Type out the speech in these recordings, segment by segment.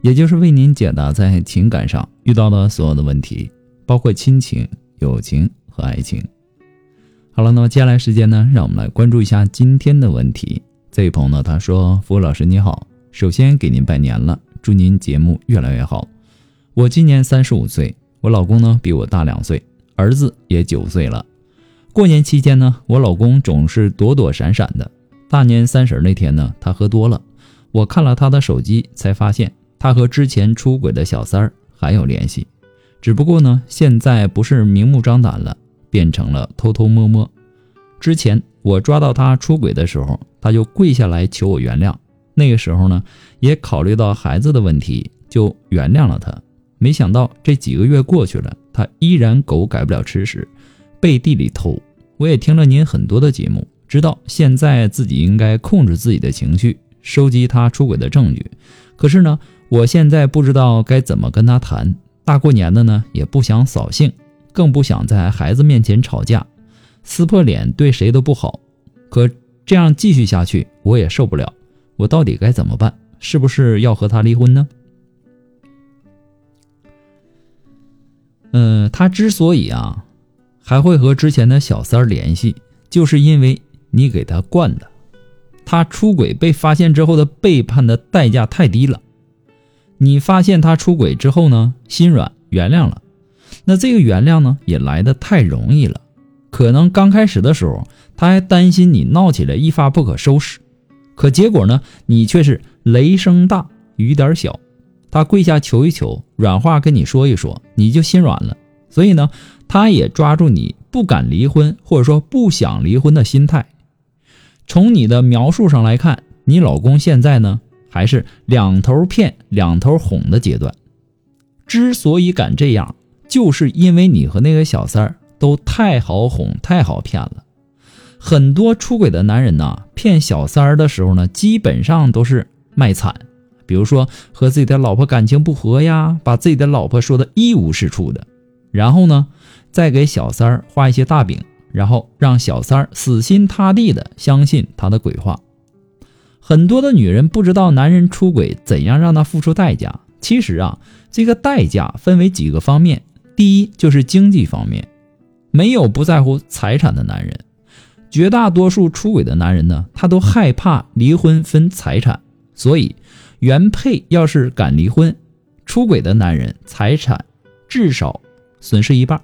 也就是为您解答在情感上遇到的所有的问题，包括亲情、友情和爱情。好了，那么接下来时间呢，让我们来关注一下今天的问题。这位朋友呢，他说：“付老师你好，首先给您拜年了，祝您节目越来越好。我今年三十五岁，我老公呢比我大两岁，儿子也九岁了。”过年期间呢，我老公总是躲躲闪闪的。大年三十那天呢，他喝多了，我看了他的手机，才发现他和之前出轨的小三儿还有联系。只不过呢，现在不是明目张胆了，变成了偷偷摸摸。之前我抓到他出轨的时候，他就跪下来求我原谅。那个时候呢，也考虑到孩子的问题，就原谅了他。没想到这几个月过去了，他依然狗改不了吃屎，背地里偷。我也听了您很多的节目，知道现在自己应该控制自己的情绪，收集他出轨的证据。可是呢，我现在不知道该怎么跟他谈。大过年的呢，也不想扫兴，更不想在孩子面前吵架，撕破脸对谁都不好。可这样继续下去，我也受不了。我到底该怎么办？是不是要和他离婚呢？嗯，他之所以啊。还会和之前的小三儿联系，就是因为你给他惯的。他出轨被发现之后的背叛的代价太低了。你发现他出轨之后呢，心软原谅了，那这个原谅呢也来的太容易了。可能刚开始的时候他还担心你闹起来一发不可收拾，可结果呢，你却是雷声大雨点小。他跪下求一求，软话跟你说一说，你就心软了。所以呢。他也抓住你不敢离婚，或者说不想离婚的心态。从你的描述上来看，你老公现在呢还是两头骗、两头哄的阶段。之所以敢这样，就是因为你和那个小三儿都太好哄、太好骗了。很多出轨的男人呢，骗小三儿的时候呢，基本上都是卖惨，比如说和自己的老婆感情不和呀，把自己的老婆说的一无是处的，然后呢。再给小三儿画一些大饼，然后让小三儿死心塌地的相信他的鬼话。很多的女人不知道男人出轨怎样让他付出代价。其实啊，这个代价分为几个方面。第一就是经济方面，没有不在乎财产的男人。绝大多数出轨的男人呢，他都害怕离婚分财产，所以原配要是敢离婚，出轨的男人财产至少损失一半。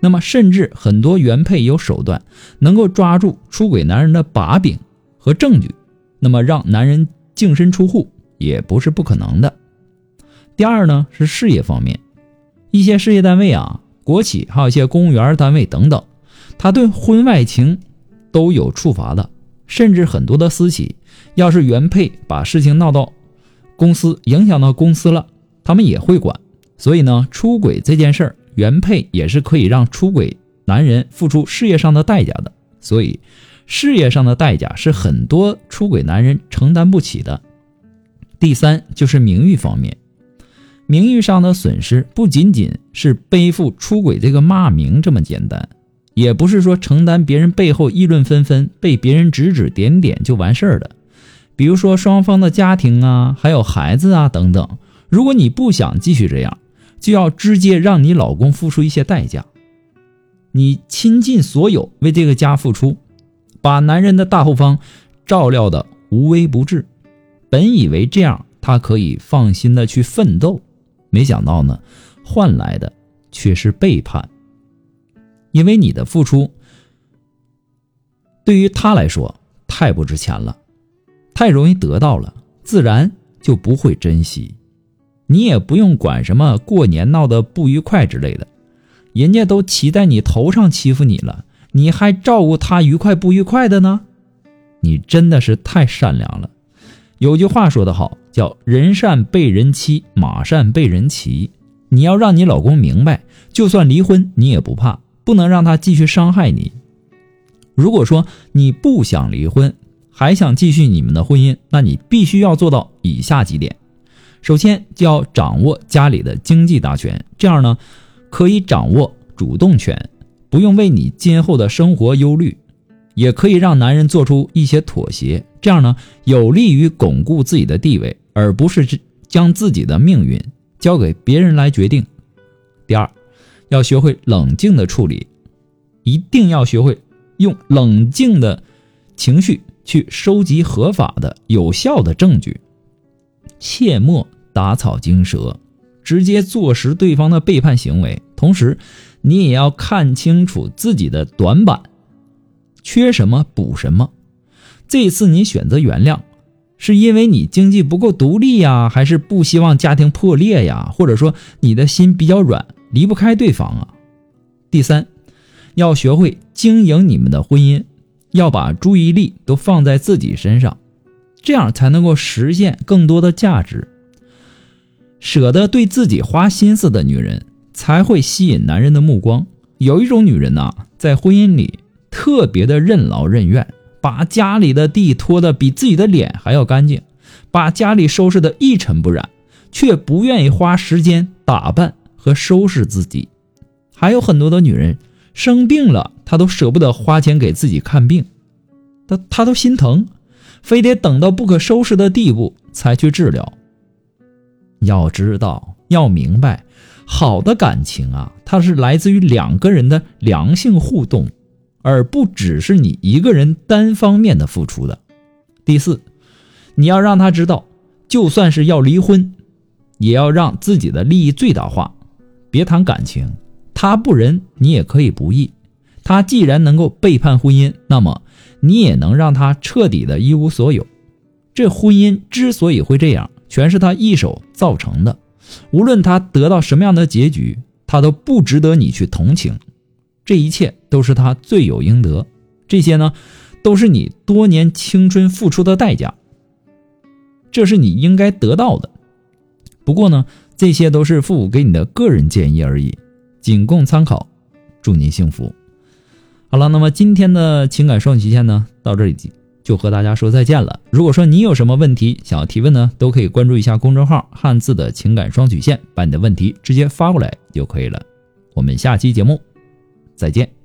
那么，甚至很多原配有手段，能够抓住出轨男人的把柄和证据，那么让男人净身出户也不是不可能的。第二呢，是事业方面，一些事业单位啊、国企，还有一些公务员单位等等，他对婚外情都有处罚的，甚至很多的私企，要是原配把事情闹到公司，影响到公司了，他们也会管。所以呢，出轨这件事儿。原配也是可以让出轨男人付出事业上的代价的，所以事业上的代价是很多出轨男人承担不起的。第三就是名誉方面，名誉上的损失不仅仅是背负出轨这个骂名这么简单，也不是说承担别人背后议论纷纷、被别人指指点点就完事儿的。比如说双方的家庭啊，还有孩子啊等等，如果你不想继续这样。就要直接让你老公付出一些代价，你倾尽所有为这个家付出，把男人的大后方照料的无微不至。本以为这样他可以放心的去奋斗，没想到呢，换来的却是背叛。因为你的付出对于他来说太不值钱了，太容易得到了，自然就不会珍惜。你也不用管什么过年闹得不愉快之类的，人家都骑在你头上欺负你了，你还照顾他愉快不愉快的呢？你真的是太善良了。有句话说得好，叫人善被人欺，马善被人骑。你要让你老公明白，就算离婚你也不怕，不能让他继续伤害你。如果说你不想离婚，还想继续你们的婚姻，那你必须要做到以下几点：首先，就要掌握家里的经济大权，这样呢，可以掌握主动权，不用为你今后的生活忧虑，也可以让男人做出一些妥协，这样呢，有利于巩固自己的地位，而不是将自己的命运交给别人来决定。第二，要学会冷静的处理，一定要学会用冷静的情绪。去收集合法的、有效的证据，切莫打草惊蛇，直接坐实对方的背叛行为。同时，你也要看清楚自己的短板，缺什么补什么。这次你选择原谅，是因为你经济不够独立呀，还是不希望家庭破裂呀？或者说你的心比较软，离不开对方啊？第三，要学会经营你们的婚姻。要把注意力都放在自己身上，这样才能够实现更多的价值。舍得对自己花心思的女人，才会吸引男人的目光。有一种女人呐，在婚姻里特别的任劳任怨，把家里的地拖得比自己的脸还要干净，把家里收拾得一尘不染，却不愿意花时间打扮和收拾自己。还有很多的女人。生病了，她都舍不得花钱给自己看病，她她都心疼，非得等到不可收拾的地步才去治疗。要知道，要明白，好的感情啊，它是来自于两个人的良性互动，而不只是你一个人单方面的付出的。第四，你要让他知道，就算是要离婚，也要让自己的利益最大化，别谈感情。他不仁，你也可以不义。他既然能够背叛婚姻，那么你也能让他彻底的一无所有。这婚姻之所以会这样，全是他一手造成的。无论他得到什么样的结局，他都不值得你去同情。这一切都是他罪有应得。这些呢，都是你多年青春付出的代价。这是你应该得到的。不过呢，这些都是父母给你的个人建议而已。仅供参考，祝您幸福。好了，那么今天的情感双曲线呢，到这里就和大家说再见了。如果说你有什么问题想要提问呢，都可以关注一下公众号“汉字的情感双曲线”，把你的问题直接发过来就可以了。我们下期节目再见。